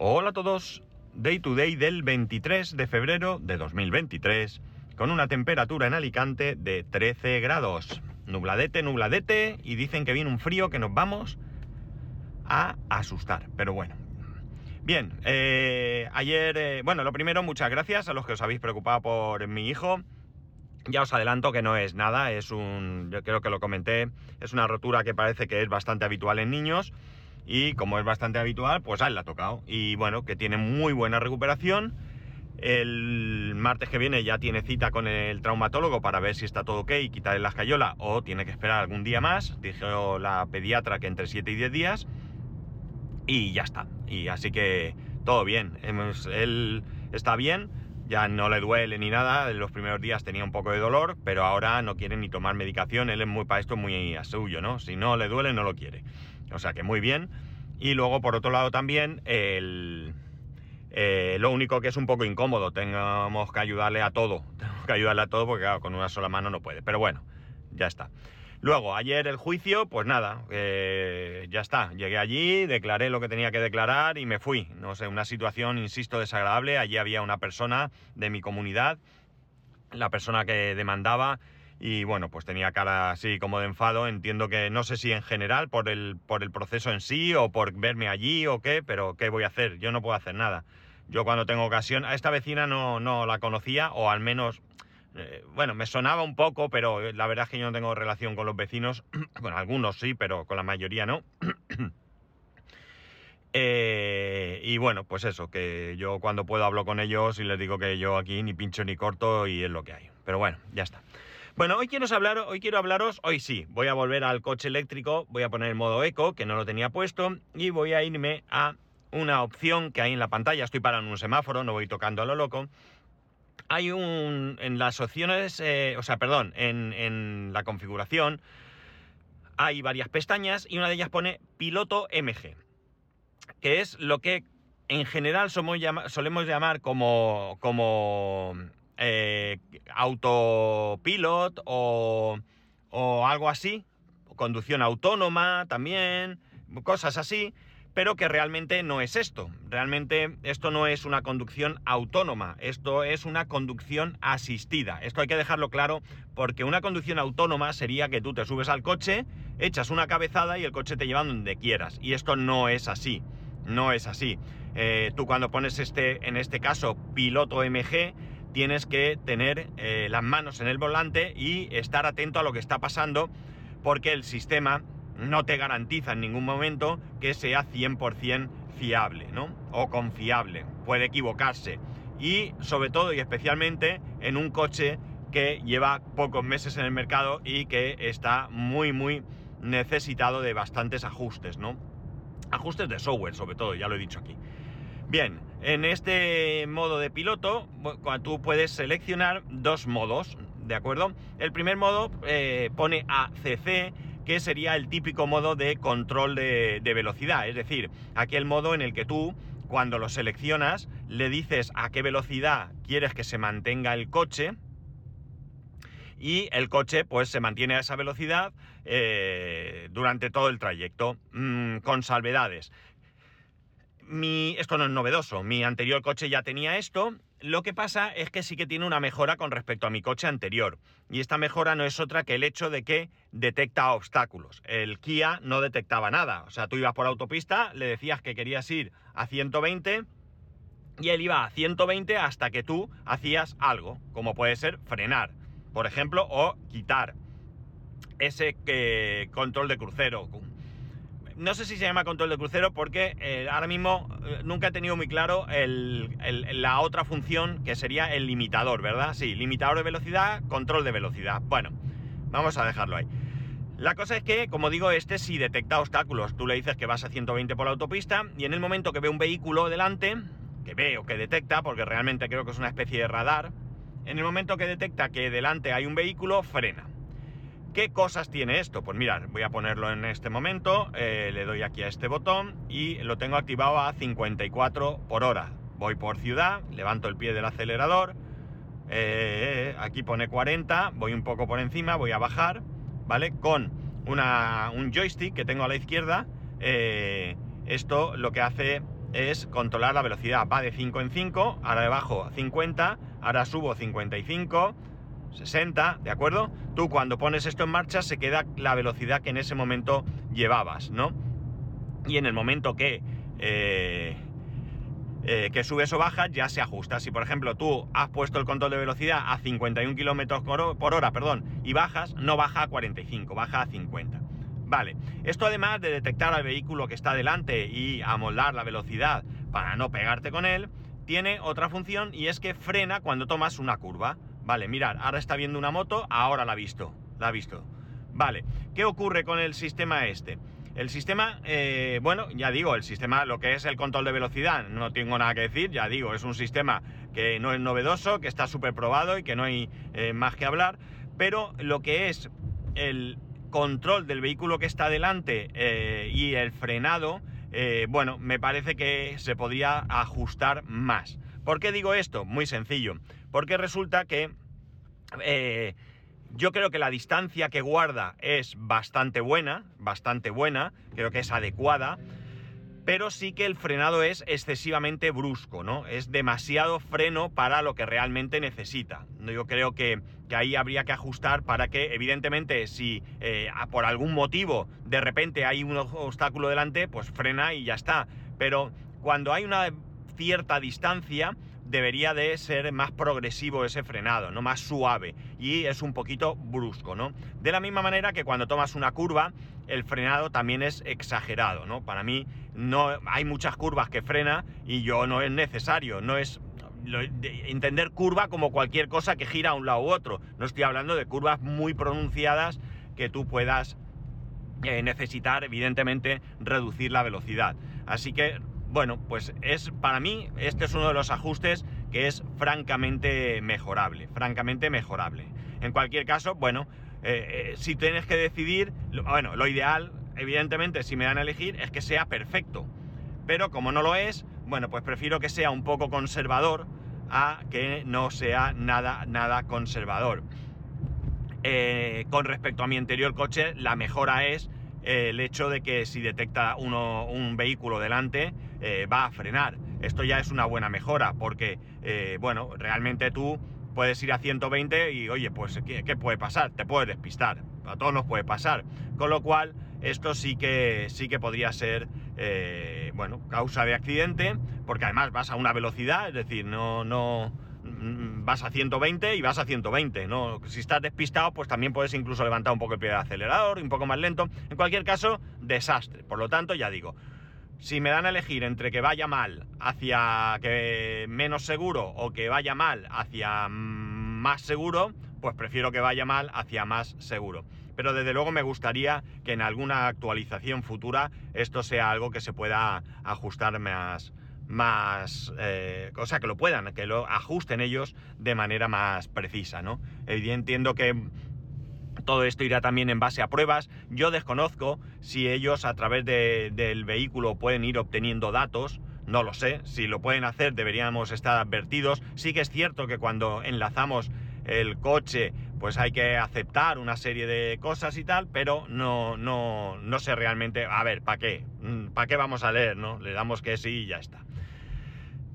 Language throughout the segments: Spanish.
Hola a todos, Day to Day del 23 de febrero de 2023, con una temperatura en Alicante de 13 grados. Nubladete, nubladete, y dicen que viene un frío que nos vamos a asustar, pero bueno. Bien, eh, ayer, eh, bueno, lo primero, muchas gracias a los que os habéis preocupado por mi hijo. Ya os adelanto que no es nada, es un, yo creo que lo comenté, es una rotura que parece que es bastante habitual en niños y como es bastante habitual, pues a él le ha tocado. Y bueno, que tiene muy buena recuperación. El martes que viene ya tiene cita con el traumatólogo para ver si está todo ok y quitarle la escayola o tiene que esperar algún día más. Dijo la pediatra que entre 7 y 10 días. Y ya está. Y así que todo bien. Él está bien ya no le duele ni nada, en los primeros días tenía un poco de dolor, pero ahora no quiere ni tomar medicación, él es muy para esto muy a suyo, ¿no? Si no le duele, no lo quiere. O sea que muy bien. Y luego, por otro lado, también, el, eh, lo único que es un poco incómodo, tenemos que ayudarle a todo, tenemos que ayudarle a todo porque con una sola mano no puede, pero bueno, ya está. Luego, ayer el juicio, pues nada, eh, ya está. Llegué allí, declaré lo que tenía que declarar y me fui. No sé, una situación, insisto, desagradable. Allí había una persona de mi comunidad, la persona que demandaba, y bueno, pues tenía cara así como de enfado. Entiendo que no sé si en general por el, por el proceso en sí o por verme allí o qué, pero ¿qué voy a hacer? Yo no puedo hacer nada. Yo cuando tengo ocasión, a esta vecina no, no la conocía, o al menos eh, bueno, me sonaba un poco, pero la verdad es que yo no tengo relación con los vecinos. con algunos sí, pero con la mayoría no. Eh, y bueno, pues eso, que yo cuando puedo hablo con ellos y les digo que yo aquí ni pincho ni corto y es lo que hay. Pero bueno, ya está. Bueno, hoy quiero, hablar, hoy quiero hablaros, hoy sí, voy a volver al coche eléctrico, voy a poner el modo eco, que no lo tenía puesto, y voy a irme a una opción que hay en la pantalla, estoy parado en un semáforo, no voy tocando a lo loco, hay un. En las opciones. Eh, o sea, perdón, en, la configuración hay varias pestañas y una de ellas pone piloto MG, que es lo que en general solemos llamar como. como. Eh, autopilot o, o algo así, conducción autónoma también, cosas así pero que realmente no es esto. Realmente esto no es una conducción autónoma, esto es una conducción asistida. Esto hay que dejarlo claro porque una conducción autónoma sería que tú te subes al coche, echas una cabezada y el coche te lleva donde quieras. Y esto no es así, no es así. Eh, tú cuando pones este, en este caso, piloto MG, tienes que tener eh, las manos en el volante y estar atento a lo que está pasando porque el sistema no te garantiza en ningún momento que sea 100% fiable, ¿no? O confiable. Puede equivocarse. Y sobre todo y especialmente en un coche que lleva pocos meses en el mercado y que está muy, muy necesitado de bastantes ajustes, ¿no? Ajustes de software, sobre todo, ya lo he dicho aquí. Bien, en este modo de piloto, tú puedes seleccionar dos modos, ¿de acuerdo? El primer modo eh, pone ACC que sería el típico modo de control de, velocidad. Es decir, aquel modo en el que tú, cuando lo seleccionas, le dices a qué velocidad quieres que se mantenga el coche y el coche pues se mantiene a esa velocidad eh, durante todo el trayecto, mm, con salvedades. Mi, esto no es novedoso, mi anterior coche ya tenía esto lo que pasa es que sí que tiene una mejora con respecto a mi coche anterior. Y esta mejora no es otra que el hecho de que detecta obstáculos. El Kia no detectaba nada. O sea, tú ibas por autopista, le decías que querías ir a 120 y él iba a 120 hasta que tú hacías algo, como puede ser frenar, por ejemplo, o quitar ese eh, control de crucero, no sé si se llama control de crucero porque eh, ahora mismo eh, nunca he tenido muy claro la otra función que sería el limitador, ¿verdad? Sí, limitador de velocidad, control de velocidad. Bueno, vamos a dejarlo ahí. La cosa es que, como digo, este sí detecta obstáculos. Tú le dices que vas a 120 por la autopista y en el momento que ve un vehículo delante, que ve o que detecta, porque realmente creo que es una especie de radar, en el momento que detecta que delante hay un vehículo, frena. ¿Qué cosas tiene esto? Pues mirad, voy a ponerlo en este momento, eh, le doy aquí a este botón y lo tengo activado a 54 por hora. Voy por ciudad, levanto el pie del acelerador, eh, aquí pone 40, voy un poco por encima, voy a bajar, ¿vale? Con un joystick que tengo a la izquierda, eh, esto lo que hace es controlar la velocidad. Va de 5 en 5, ahora bajo a 50, ahora subo 55, 60, ¿de acuerdo? Tú cuando pones esto en marcha se queda la velocidad que en ese momento llevabas, ¿no? Y en el momento que, eh, eh, que subes o bajas ya se ajusta. Si por ejemplo tú has puesto el control de velocidad a 51 km por hora perdón, y bajas, no baja a 45, baja a 50. Vale, esto además de detectar al vehículo que está delante y amoldar la velocidad para no pegarte con él, tiene otra función y es que frena cuando tomas una curva. Vale, mirad, ahora está viendo una moto, ahora la ha visto, la ha visto. Vale, ¿qué ocurre con el sistema este? El sistema, eh, bueno, ya digo, el sistema, lo que es el control de velocidad, no tengo nada que decir, ya digo, es un sistema que no es novedoso, que está súper probado y que no hay eh, más que hablar, pero lo que es el, control del vehículo que está delante eh, y el frenado, bueno, me parece que se podría ajustar más. ¿Por qué digo esto? Muy sencillo. Porque resulta que eh, yo creo que la distancia que guarda es bastante buena, bastante buena, creo que es adecuada pero sí que el frenado es excesivamente brusco, ¿no? Es demasiado freno para lo que realmente necesita. Yo creo que, ahí habría que ajustar para que, evidentemente, si eh, por algún motivo de repente hay un obstáculo delante, pues frena y ya está. Pero cuando hay una cierta distancia, debería de ser más progresivo ese frenado, no más suave y es un poquito brusco, ¿no? De la misma manera que cuando tomas una curva, el frenado también es exagerado, ¿no? Para mí no hay muchas curvas que frena y yo no es necesario, no es entender curva como cualquier cosa que gira a un lado u otro. No estoy hablando de curvas muy pronunciadas que tú puedas eh, necesitar, evidentemente, reducir la velocidad. Así que bueno, pues es para mí este es uno de los ajustes que es francamente mejorable, francamente mejorable. En cualquier caso, bueno, eh, eh, si tienes que decidir, bueno, lo ideal, evidentemente, si me dan a elegir, es que sea perfecto. Pero como no lo es, bueno, pues prefiero que sea un poco conservador a que no sea nada, nada conservador. Eh, con respecto a mi anterior coche, la mejora es el hecho de que si detecta uno, un vehículo delante, eh, va a frenar. Esto ya es una buena mejora, porque, eh, bueno, realmente tú puedes ir a 120 y, oye, pues, ¿qué, puede pasar? Te puedes despistar. A todos nos puede pasar. Con lo cual, esto sí que, sí que podría ser, eh, bueno, causa de accidente, porque además vas a una velocidad, es decir, no, no, vas a 120 y vas a 120, ¿no? Si estás despistado, pues también puedes incluso levantar un poco el pie del acelerador, un poco más lento. En cualquier caso, desastre. Por lo tanto, ya digo, si me dan a elegir entre que vaya mal hacia que menos seguro o que vaya mal hacia más seguro, pues prefiero que vaya mal hacia más seguro. Pero desde luego me gustaría que en alguna actualización futura esto sea algo que se pueda ajustar más, más eh, o sea, que lo puedan, que lo ajusten ellos de manera más precisa, ¿no? Yo entiendo que todo esto irá también en base a pruebas. Yo desconozco si ellos a través del vehículo pueden ir obteniendo datos. No lo sé. Si lo pueden hacer deberíamos estar advertidos. Sí que es cierto que cuando enlazamos el coche pues hay que aceptar una serie de cosas y tal, pero no, no, no sé realmente, a ver, ¿para qué? Mm, ¿Para qué vamos a leer, no? Le damos que sí y ya está.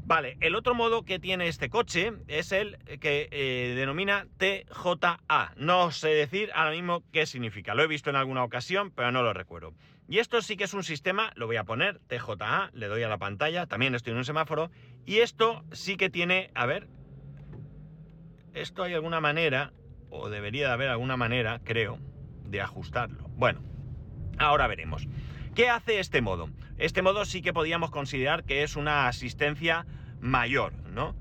Vale, el otro modo que tiene este coche es el que eh, denomina TJA. No sé decir ahora mismo qué significa. Lo he visto en alguna ocasión, pero no lo recuerdo. Y esto sí que es un sistema, lo voy a poner, TJA, le doy a la pantalla, también estoy en un semáforo. Y esto sí que tiene, a ver, esto hay alguna manera, o debería de haber alguna manera, creo, de ajustarlo. Bueno, ahora veremos. ¿Qué hace este modo? Este modo sí que podríamos considerar que es una asistencia mayor, ¿no?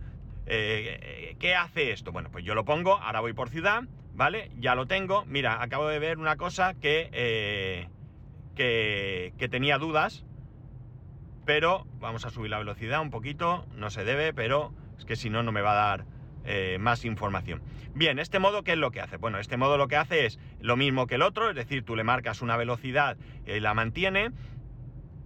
Eh, ¿Qué hace esto? Bueno, pues yo lo pongo, ahora voy por ciudad, ¿vale? Ya lo tengo. Mira, acabo de ver una cosa que, eh, que, que tenía dudas, pero vamos a subir la velocidad un poquito, no se debe, pero es que si no, no me va a dar eh, más información. Bien, este modo, ¿qué es lo que hace? Bueno, este modo lo que hace es lo mismo que el otro, es decir, tú le marcas una velocidad y la mantiene,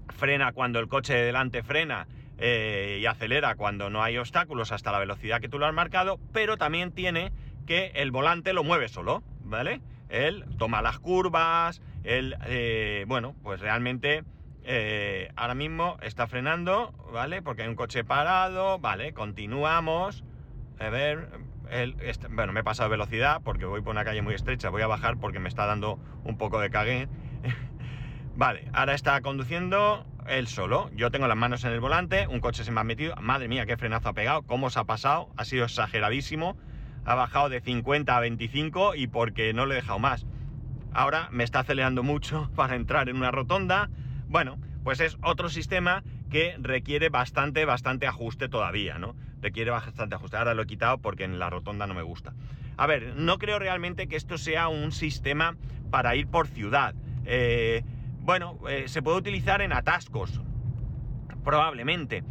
frena cuando el coche de delante frena eh, y acelera cuando no hay obstáculos hasta la velocidad que tú lo has marcado, pero también tiene que el volante lo mueve solo, ¿vale? Él toma las curvas, él, eh, bueno, pues realmente eh, ahora mismo está frenando, ¿vale? Porque hay un coche parado, vale, continuamos. A ver, bueno, me he pasado velocidad porque voy por una calle muy estrecha, voy a bajar porque me está dando un poco de cague. vale, ahora está conduciendo él solo. Yo tengo las manos en el volante, un coche se me ha metido. Madre mía, qué frenazo ha pegado, cómo se ha pasado, ha sido exageradísimo. Ha bajado de 50 a 25 y porque no le he dejado más. Ahora me está acelerando mucho para entrar en una rotonda bueno, pues es otro sistema que requiere bastante, bastante ajuste todavía, ¿no? Requiere bastante ajuste. Ahora lo he quitado porque en la rotonda no me gusta. A ver, no creo realmente que esto sea un sistema para ir por ciudad. Eh, bueno, eh, se puede utilizar en atascos, probablemente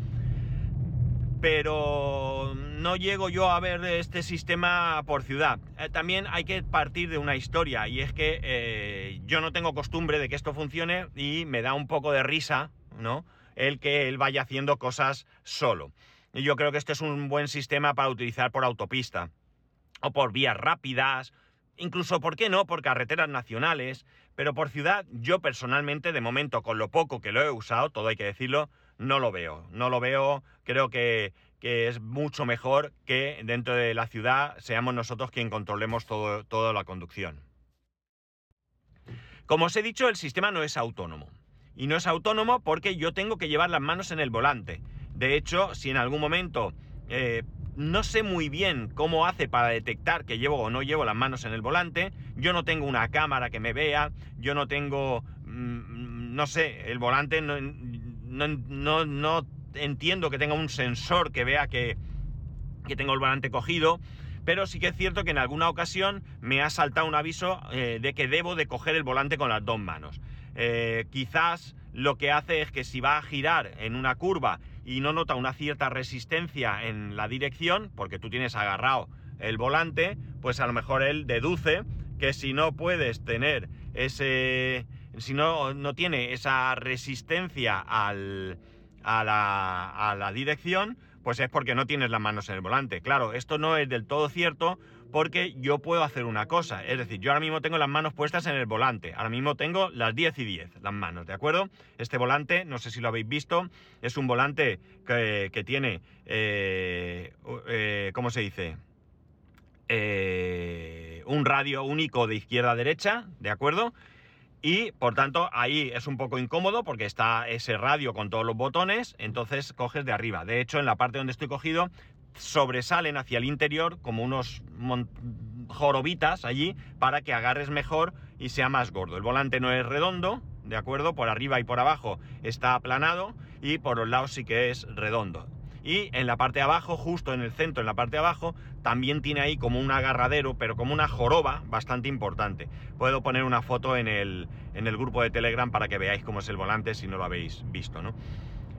pero no llego yo a ver este sistema por ciudad. Eh, también hay que partir de una historia y es que yo no tengo costumbre de que esto funcione y me da un poco de risa, ¿no? El que él vaya haciendo cosas solo. Y yo creo que este es un buen sistema para utilizar por autopista o por vías rápidas, incluso, ¿por qué no?, por carreteras nacionales, pero por ciudad yo personalmente, de momento, con lo poco que lo he usado, todo hay que decirlo, no lo veo. No lo veo, creo que, es mucho mejor que dentro de la ciudad seamos nosotros quien controlemos todo, toda la conducción. Como os he dicho, el sistema no es autónomo. Y no es autónomo porque yo tengo que llevar las manos en el volante. De hecho, si en algún momento eh, no sé muy bien cómo hace para detectar que llevo o no llevo las manos en el volante, yo no tengo una cámara que me vea, yo no tengo, mm, no sé, el volante no, no, no, entiendo que tenga un sensor que vea que, que tengo el volante cogido, pero sí que es cierto que en alguna ocasión me ha saltado un aviso eh, de que debo de coger el volante con las dos manos. Eh, quizás lo que hace es que si va a girar en una curva y no nota una cierta resistencia en la dirección, porque tú tienes agarrado el volante, pues a lo mejor él deduce que si no puedes tener ese, si no, no tiene esa resistencia al, a, la, a la dirección, pues es porque no tienes las manos en el volante. Claro, esto no es del todo cierto porque yo puedo hacer una cosa. Es decir, yo ahora mismo tengo las manos puestas en el volante. Ahora mismo tengo las 10 y 10, las manos, ¿de acuerdo? Este volante, no sé si lo habéis visto, es un volante que, tiene, eh, eh, ¿cómo se dice? Eh, un radio único de izquierda a derecha, ¿de acuerdo? Y por tanto ahí es un poco incómodo porque está ese radio con todos los botones, entonces coges de arriba. De hecho, en la parte donde estoy cogido sobresalen hacia el interior como unos jorobitas allí para que agarres mejor y sea más gordo. El volante no es redondo, ¿de acuerdo? Por arriba y por abajo está aplanado y por los lados sí que es redondo. Y en la parte de abajo, justo en el centro, en la parte abajo, también tiene ahí como un agarradero, pero como una joroba bastante importante. Puedo poner una foto en el, en el grupo de Telegram para que veáis cómo es el volante si no lo habéis visto, ¿no?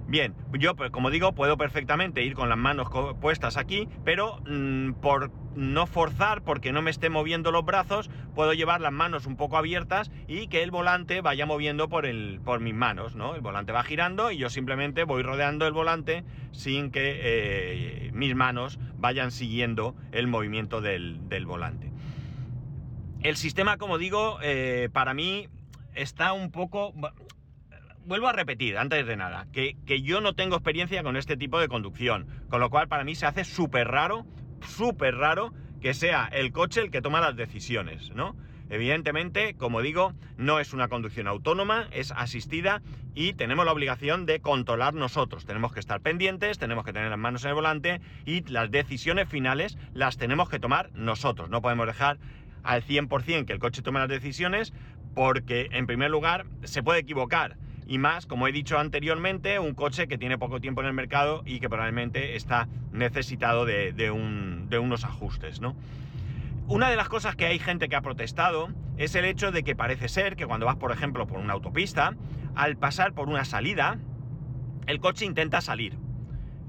Bien, yo pues, como digo, puedo perfectamente ir con las manos puestas aquí, pero mm, por no forzar, porque no me esté moviendo los brazos, puedo llevar las manos un poco abiertas y que el volante vaya moviendo por, el, por mis manos, ¿no? El volante va girando y yo simplemente voy rodeando el volante sin que eh, mis manos vayan siguiendo el movimiento del, volante. El sistema, como digo, eh, para mí está un poco vuelvo a repetir, antes de nada, que, yo no tengo experiencia con este tipo de conducción, con lo cual para mí se hace súper raro, súper raro que sea el coche el que toma las decisiones, ¿no? Evidentemente, como digo, no es una conducción autónoma, es asistida y tenemos la obligación de controlar nosotros. Tenemos que estar pendientes, tenemos que tener las manos en el volante y las decisiones finales las tenemos que tomar nosotros. No podemos dejar al 100% que el coche tome las decisiones porque, en primer lugar, se puede equivocar y más, como he dicho anteriormente, un coche que tiene poco tiempo en el mercado y que probablemente está necesitado de, unos ajustes, ¿no? Una de las cosas que hay gente que ha protestado es el hecho de que parece ser que cuando vas, por ejemplo, por una autopista, al pasar por una salida, el coche intenta salir.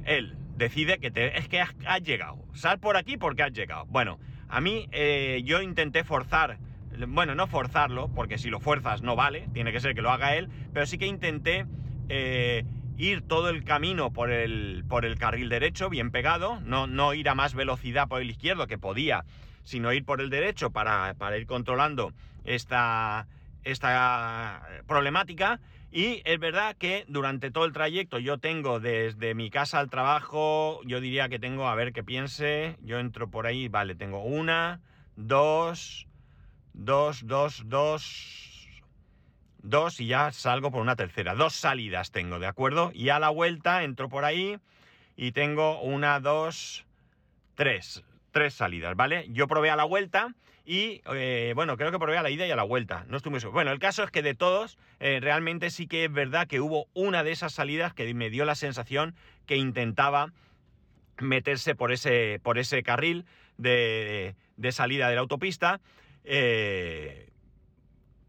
Él decide que te, es que has, llegado. Sal por aquí porque has llegado. Bueno, a mí eh, yo intenté forzar bueno, no forzarlo, porque si lo fuerzas no vale, tiene que ser que lo haga él, pero sí que intenté eh, ir todo el camino por el, por el carril derecho, bien pegado, no, no ir a más velocidad por el izquierdo, que podía, sino ir por el derecho para, ir controlando esta, esta problemática. Y es verdad que durante todo el trayecto yo tengo desde mi casa al trabajo, yo diría que tengo, a ver qué piense, yo entro por ahí, vale, tengo una, dos, dos, dos, dos, dos y ya salgo por una tercera. Dos salidas tengo, ¿de acuerdo? Y a la vuelta entro por ahí y tengo una, dos, tres, tres salidas, ¿vale? Yo probé a la vuelta y, eh, bueno, creo que probé a la ida y a la vuelta, no estoy muy seguro. Bueno, el caso es que de todos, eh, realmente sí que es verdad que hubo una de esas salidas que me dio la sensación que intentaba meterse por ese, por ese carril de, de salida de la autopista. Eh,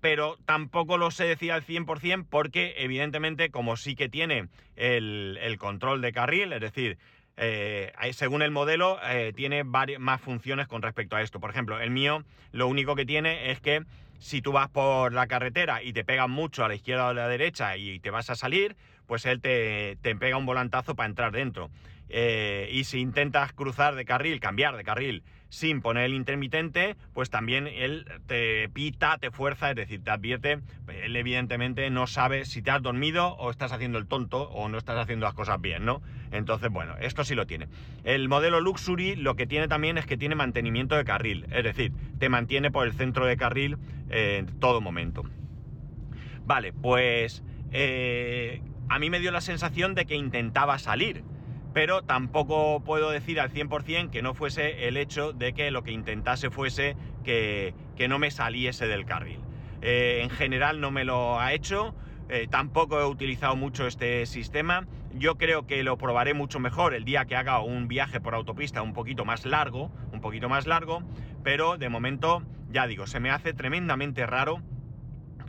pero tampoco lo sé decir al 100% porque evidentemente como sí que tiene el, control de carril, es decir, eh, según el modelo, eh, tiene más funciones con respecto a esto. Por ejemplo, el mío lo único que tiene es que si tú vas por la carretera y te pegan mucho a la izquierda o a la derecha y te vas a salir, pues él te, te pega un volantazo para entrar dentro. Eh, y si intentas cruzar de carril, cambiar de carril sin poner el intermitente, pues también él te pita, te fuerza, es decir, te advierte. Él evidentemente no sabe si te has dormido o estás haciendo el tonto o no estás haciendo las cosas bien, ¿no? Entonces, bueno, esto sí lo tiene. El modelo Luxury lo que tiene también es que tiene mantenimiento de carril, es decir, te mantiene por el centro de carril en todo momento. Vale, pues eh, a mí me dio la sensación de que intentaba salir pero tampoco puedo decir al 100% que no fuese el hecho de que lo que intentase fuese que, no me saliese del carril. Eh, en general no me lo ha hecho, eh, tampoco he utilizado mucho este sistema. Yo creo que lo probaré mucho mejor el día que haga un viaje por autopista un poquito más largo, un poquito más largo, pero de momento, ya digo, se me hace tremendamente raro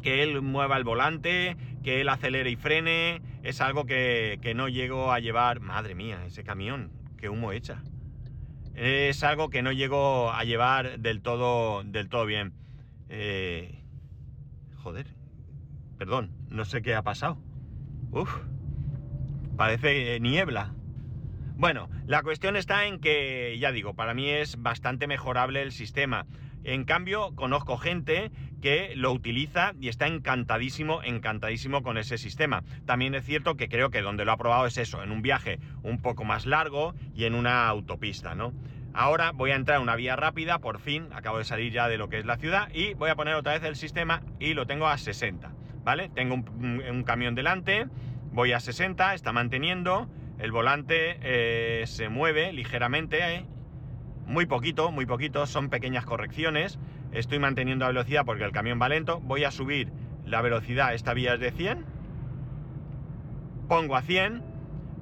que él mueva el volante, que él acelere y frene, es algo que, no llego a llevar. Madre mía, ese camión, qué humo echa. Es algo que no llego a llevar del todo, del todo bien. Eh, joder, perdón, no sé qué ha pasado. Uf, parece niebla. Bueno, la cuestión está en que, ya digo, para mí es bastante mejorable el sistema. En cambio, conozco gente que lo utiliza y está encantadísimo, encantadísimo con ese sistema. También es cierto que creo que donde lo ha probado es eso, en un viaje un poco más largo y en una autopista, ¿no? Ahora voy a entrar en una vía rápida, por fin, acabo de salir ya de lo que es la ciudad y voy a poner otra vez el sistema y lo tengo a 60, ¿vale? Tengo un, camión delante, voy a 60, está manteniendo, el volante eh, se mueve ligeramente, ¿eh? Muy poquito, muy poquito, son pequeñas correcciones. Estoy manteniendo la velocidad porque el camión va lento. Voy a subir la velocidad, esta vía es de 100. Pongo a 100,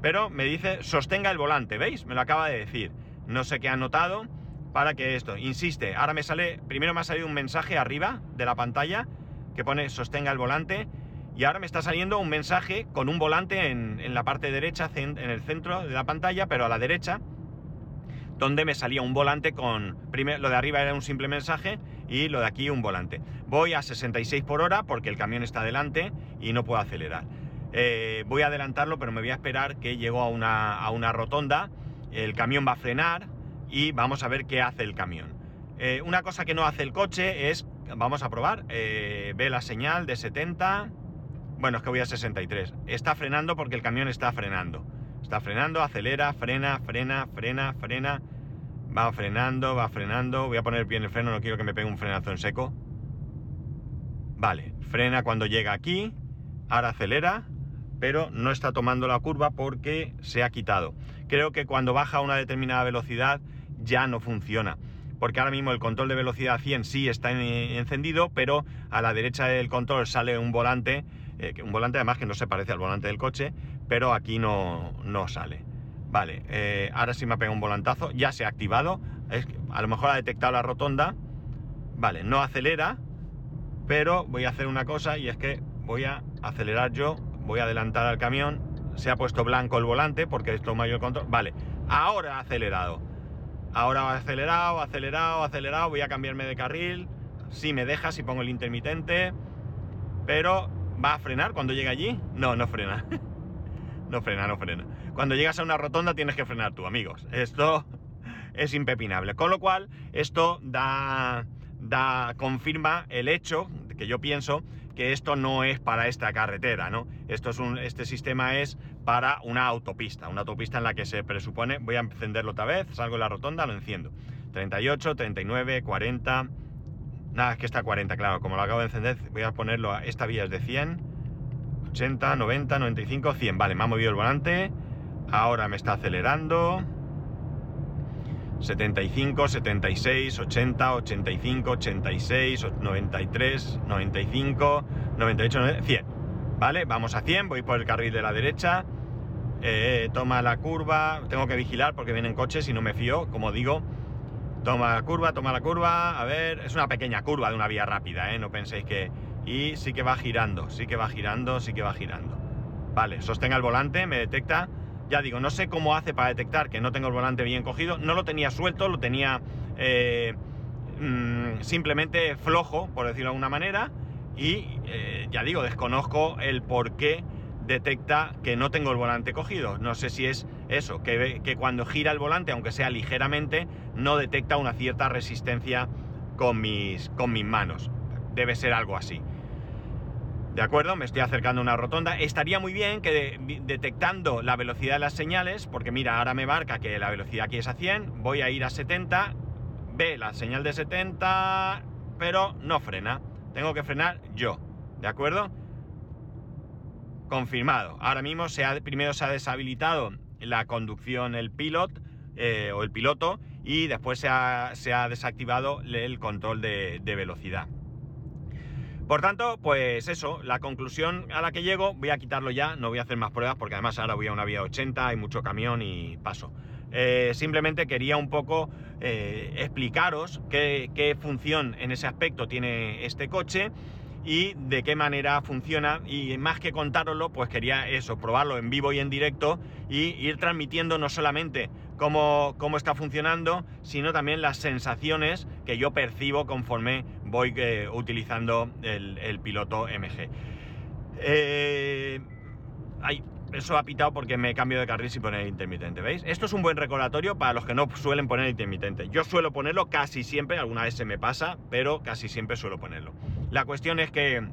pero me dice sostenga el volante, ¿veis? Me lo acaba de decir. No sé qué ha notado para que esto, insiste, ahora me sale, primero me ha salido un mensaje arriba de la pantalla que pone sostenga el volante y ahora me está saliendo un mensaje con un volante en, en la parte derecha, en el centro de la pantalla, pero a la derecha donde me salía un volante con... Lo de arriba era un simple mensaje y lo de aquí un volante. Voy a 66 por hora porque el camión está delante y no puedo acelerar. Eh, voy a adelantarlo, pero me voy a esperar que llego a una, rotonda. El camión va a frenar y vamos a ver qué hace el camión. Eh, una cosa que no hace el coche es... Vamos a probar. Eh, ve la señal de 70. Bueno, es que voy a 63. Está frenando porque el camión está frenando. Está frenando, acelera, frena, frena, frena, frena. Va frenando, va frenando. Voy a poner bien el freno, no quiero que me pegue un frenazo en seco. Vale, frena cuando llega aquí. Ahora acelera, pero no está tomando la curva porque se ha quitado. Creo que cuando baja a una determinada velocidad ya no funciona. Porque ahora mismo el control de velocidad 100 sí está encendido, pero a la derecha del control sale un volante eh, un volante además que no se parece al volante del coche, pero aquí no, no sale. Vale, eh, ahora sí me ha pegado un volantazo, ya se ha activado, es a lo mejor ha detectado la rotonda, vale, no acelera, pero voy a hacer una cosa y es que voy a acelerar yo, voy a adelantar al camión, se ha puesto blanco el volante porque esto mayor control, vale, ahora ha acelerado, ahora ha acelerado, acelerado, acelerado, voy a cambiarme de carril, si me deja, si pongo el intermitente, pero ¿Va a frenar cuando llega allí? No, no frena. no frena, no frena. Cuando llegas a una rotonda tienes que frenar tú, amigos. Esto es impepinable. Con lo cual, esto da, da, confirma el hecho que yo pienso que esto no es para esta carretera, ¿no? Esto es un, este sistema es para una autopista, una autopista en la que se presupone, voy a encenderlo otra vez, salgo de la rotonda, lo enciendo. 38, 39, 40... Nada, es que está 40, claro, como lo acabo de encender, voy a ponerlo a esta vía es de 100, 80, 90, 95, 100. Vale, me ha movido el volante, ahora me está acelerando... 75, 76, 80, 85, 86, 93, 95, 98, 100. ¿Vale? Vamos a 100, voy por el carril de la derecha. Eh, toma la curva, tengo que vigilar porque vienen coches y no me fío, como digo. Toma la curva, toma la curva. A ver, es una pequeña curva de una vía rápida, ¿eh? No penséis que... Y sí que va girando, sí que va girando, sí que va girando. Vale, sostenga el volante, me detecta ya digo, no sé cómo hace para detectar que no tengo el volante bien cogido. No lo tenía suelto, lo tenía eh, mm, simplemente flojo, por decirlo de alguna manera. Y eh, ya digo, desconozco el por qué detecta que no tengo el volante cogido. No sé si es eso, que, que cuando gira el volante, aunque sea ligeramente, no detecta una cierta resistencia con mis, con mis manos. Debe ser algo así. ¿De acuerdo? Me estoy acercando a una rotonda. Estaría muy bien que detectando la velocidad de las señales, porque mira, ahora me marca que la velocidad aquí es a 100, voy a ir a 70, ve la señal de 70, pero no frena. Tengo que frenar yo, ¿de acuerdo? Confirmado. Ahora mismo se ha, primero se ha deshabilitado la conducción, el pilot eh, o el piloto, y después se ha, desactivado el control de velocidad. Por tanto, pues eso, la conclusión a la que llego, voy a quitarlo ya, no voy a hacer más pruebas porque además ahora voy a una vía 80, hay mucho camión y paso. Eh, simplemente quería un poco eh, explicaros qué, función en ese aspecto tiene este coche y de qué manera funciona y más que contároslo, pues quería eso, probarlo en vivo y en directo y ir transmitiendo no solamente cómo, cómo está funcionando, sino también las sensaciones que yo percibo conforme voy eh, utilizando el, piloto MG. Eh, eso ha pitado porque me cambio de carril sin poner intermitente, ¿veis? Esto es un buen recordatorio para los que no suelen poner intermitente. Yo suelo ponerlo casi siempre, alguna vez se me pasa, pero casi siempre suelo ponerlo. La cuestión es que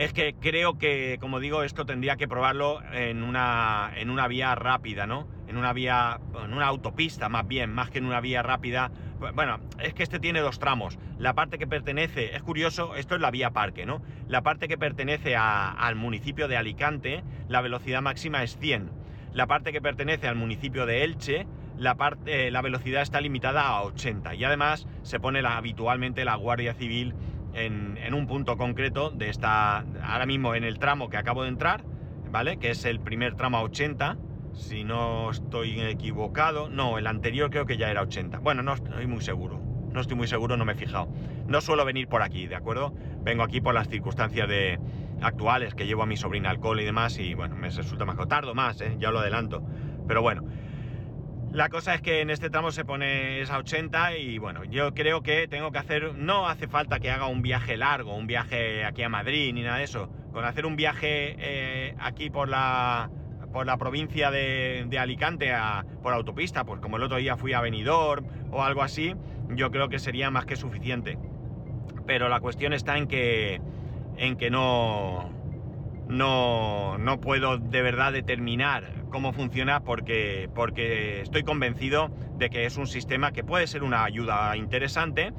es que creo que, como digo, esto tendría que probarlo en una, en una vía rápida, ¿no? En una vía, en una autopista más bien, más que en una vía rápida. Bueno, es que este tiene dos tramos. La parte que pertenece, es curioso, esto es la vía parque, ¿no? La parte que pertenece al municipio de Alicante, la velocidad máxima es 100. La parte que pertenece al municipio de Elche, la, parte, la velocidad está limitada a 80. Y además se pone habitualmente la Guardia Civil en, un punto concreto de esta, ahora mismo en el tramo que acabo de entrar, ¿vale? Que es el primer tramo a 80, si no estoy equivocado. No, el anterior creo que ya era 80. Bueno, no estoy muy seguro. No estoy muy seguro, no me he fijado. No suelo venir por aquí, ¿de acuerdo? Vengo aquí por las circunstancias de, actuales, que llevo a mi sobrina al cole y demás, y bueno, me resulta más... Tardo más, ¿eh? ya lo adelanto. Pero bueno, la cosa es que en este tramo se pone esa 80 y bueno, yo creo que tengo que hacer, no hace falta que haga un viaje largo, un viaje aquí a Madrid ni nada de eso. Con hacer un viaje eh, aquí por la, por la provincia de, Alicante por autopista, pues como el otro día fui a Benidorm o algo así, yo creo que sería más que suficiente. Pero la cuestión está en que, en que no, no, no puedo de verdad determinar cómo funciona porque, porque estoy convencido de que es un sistema que puede ser una ayuda interesante.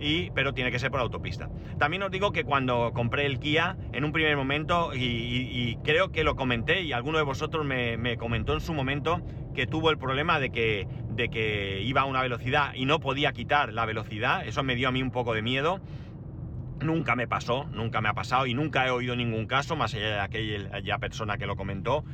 Y, pero tiene que ser por autopista. También os digo que cuando compré el Kia, en un primer momento, y, creo que lo comenté, y alguno de vosotros me, comentó en su momento, que tuvo el problema de que, de que iba a una velocidad y no podía quitar la velocidad, eso me dio a mí un poco de miedo. Nunca me pasó, nunca me ha pasado y nunca he oído ningún caso, más allá de aquella persona que lo comentó.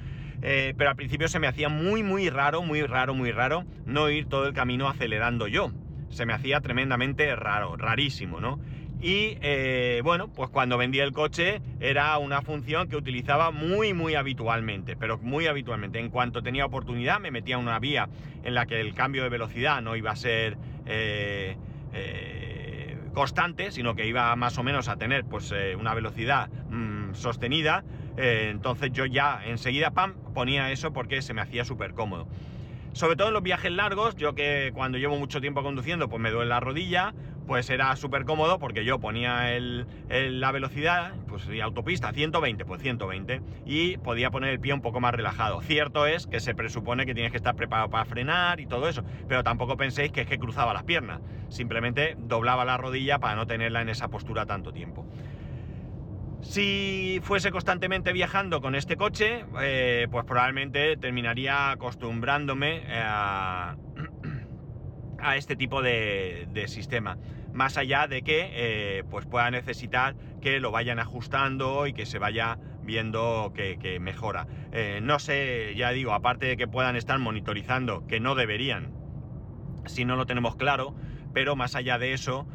Eh, pero al principio se me hacía muy, muy raro, muy raro, muy raro no ir todo el camino acelerando yo. Se me hacía tremendamente raro, rarísimo, ¿no? Y eh, bueno, pues cuando vendí el coche era una función que utilizaba muy, muy habitualmente, pero muy habitualmente. En cuanto tenía oportunidad me metía en una vía en la que el cambio de velocidad no iba a ser eh, constante, sino que iba más o menos a tener pues una velocidad mm, sostenida. entonces yo ya enseguida, pam, ponía eso porque se me hacía súper cómodo. Sobre todo en los viajes largos, yo que cuando llevo mucho tiempo conduciendo, pues me duele la rodilla, pues era súper cómodo porque yo ponía el, la velocidad, pues y autopista 120, pues 120, y podía poner el pie un poco más relajado. Cierto es que se presupone que tienes que estar preparado para frenar y todo eso, pero tampoco penséis que es que cruzaba las piernas, simplemente doblaba la rodilla para no tenerla en esa postura tanto tiempo. Si fuese constantemente viajando con este coche, eh, pues probablemente terminaría acostumbrándome a, este tipo de, sistema. Más allá de que eh, pues pueda necesitar que lo vayan ajustando y que se vaya viendo que, mejora. Eh, no sé, ya digo, aparte de que puedan estar monitorizando, que no deberían, si no lo tenemos claro, pero más allá de eso,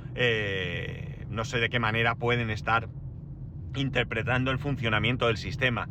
no sé de qué manera pueden estar interpretando el funcionamiento del sistema.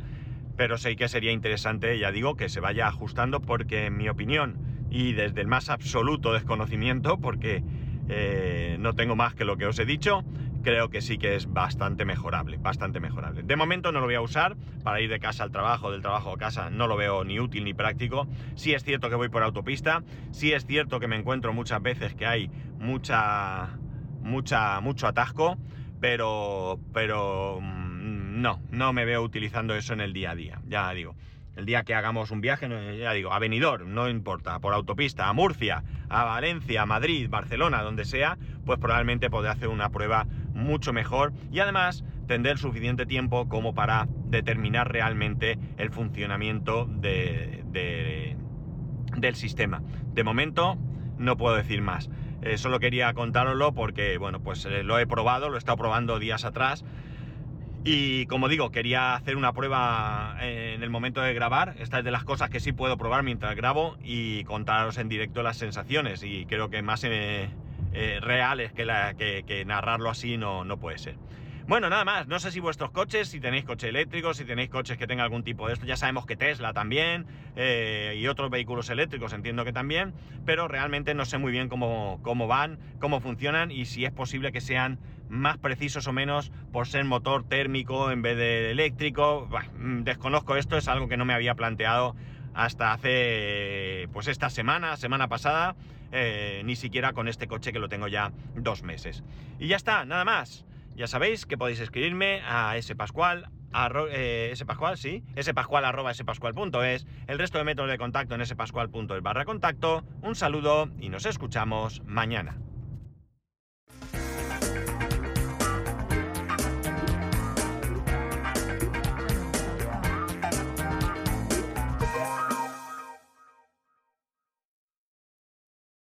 Pero sé que sería interesante, ya digo, que se vaya ajustando porque en mi opinión y desde el más absoluto desconocimiento, porque eh, no tengo más que lo que os he dicho, creo que sí que es bastante mejorable, bastante mejorable. De momento no lo voy a usar para ir de casa al trabajo, del trabajo a casa, no lo veo ni útil ni práctico. Sí es cierto que voy por autopista, sí es cierto que me encuentro muchas veces que hay mucha, mucha, mucho atasco pero, pero mm, no, no me veo utilizando eso en el día a día, ya digo. El día que hagamos un viaje, ya digo, a Benidorm, no importa, por autopista, a Murcia, a Valencia, a Madrid, Barcelona, donde sea, pues probablemente podré hacer una prueba mucho mejor y además tendré suficiente tiempo como para determinar realmente el funcionamiento de, del sistema. De momento, no puedo decir más. Eh, solo quería contároslo porque, bueno, pues eh, lo he probado, lo he estado probando días atrás. Y como digo, quería hacer una prueba eh, en el momento de grabar. Esta es de las cosas que sí puedo probar mientras grabo y contaros en directo las sensaciones. Y creo que más reales que, que, narrarlo así no, no puede ser. Bueno, nada más, no sé si vuestros coches, si tenéis coche eléctrico, si tenéis coches que tengan algún tipo de esto, ya sabemos que Tesla también eh, y otros vehículos eléctricos entiendo que también, pero realmente no sé muy bien cómo, cómo van, cómo funcionan y si es posible que sean más precisos o menos por ser motor térmico en vez de eléctrico. Mm, desconozco esto, es algo que no me había planteado hasta hace pues esta semana, semana pasada, eh, ni siquiera con este coche que lo tengo ya dos meses. Y ya está, nada más. Ya sabéis que podéis escribirme a spascual, eh, spascual, sí, arroba spascual.es, el resto de métodos de contacto en spascual.es barra contacto. Un saludo y nos escuchamos mañana.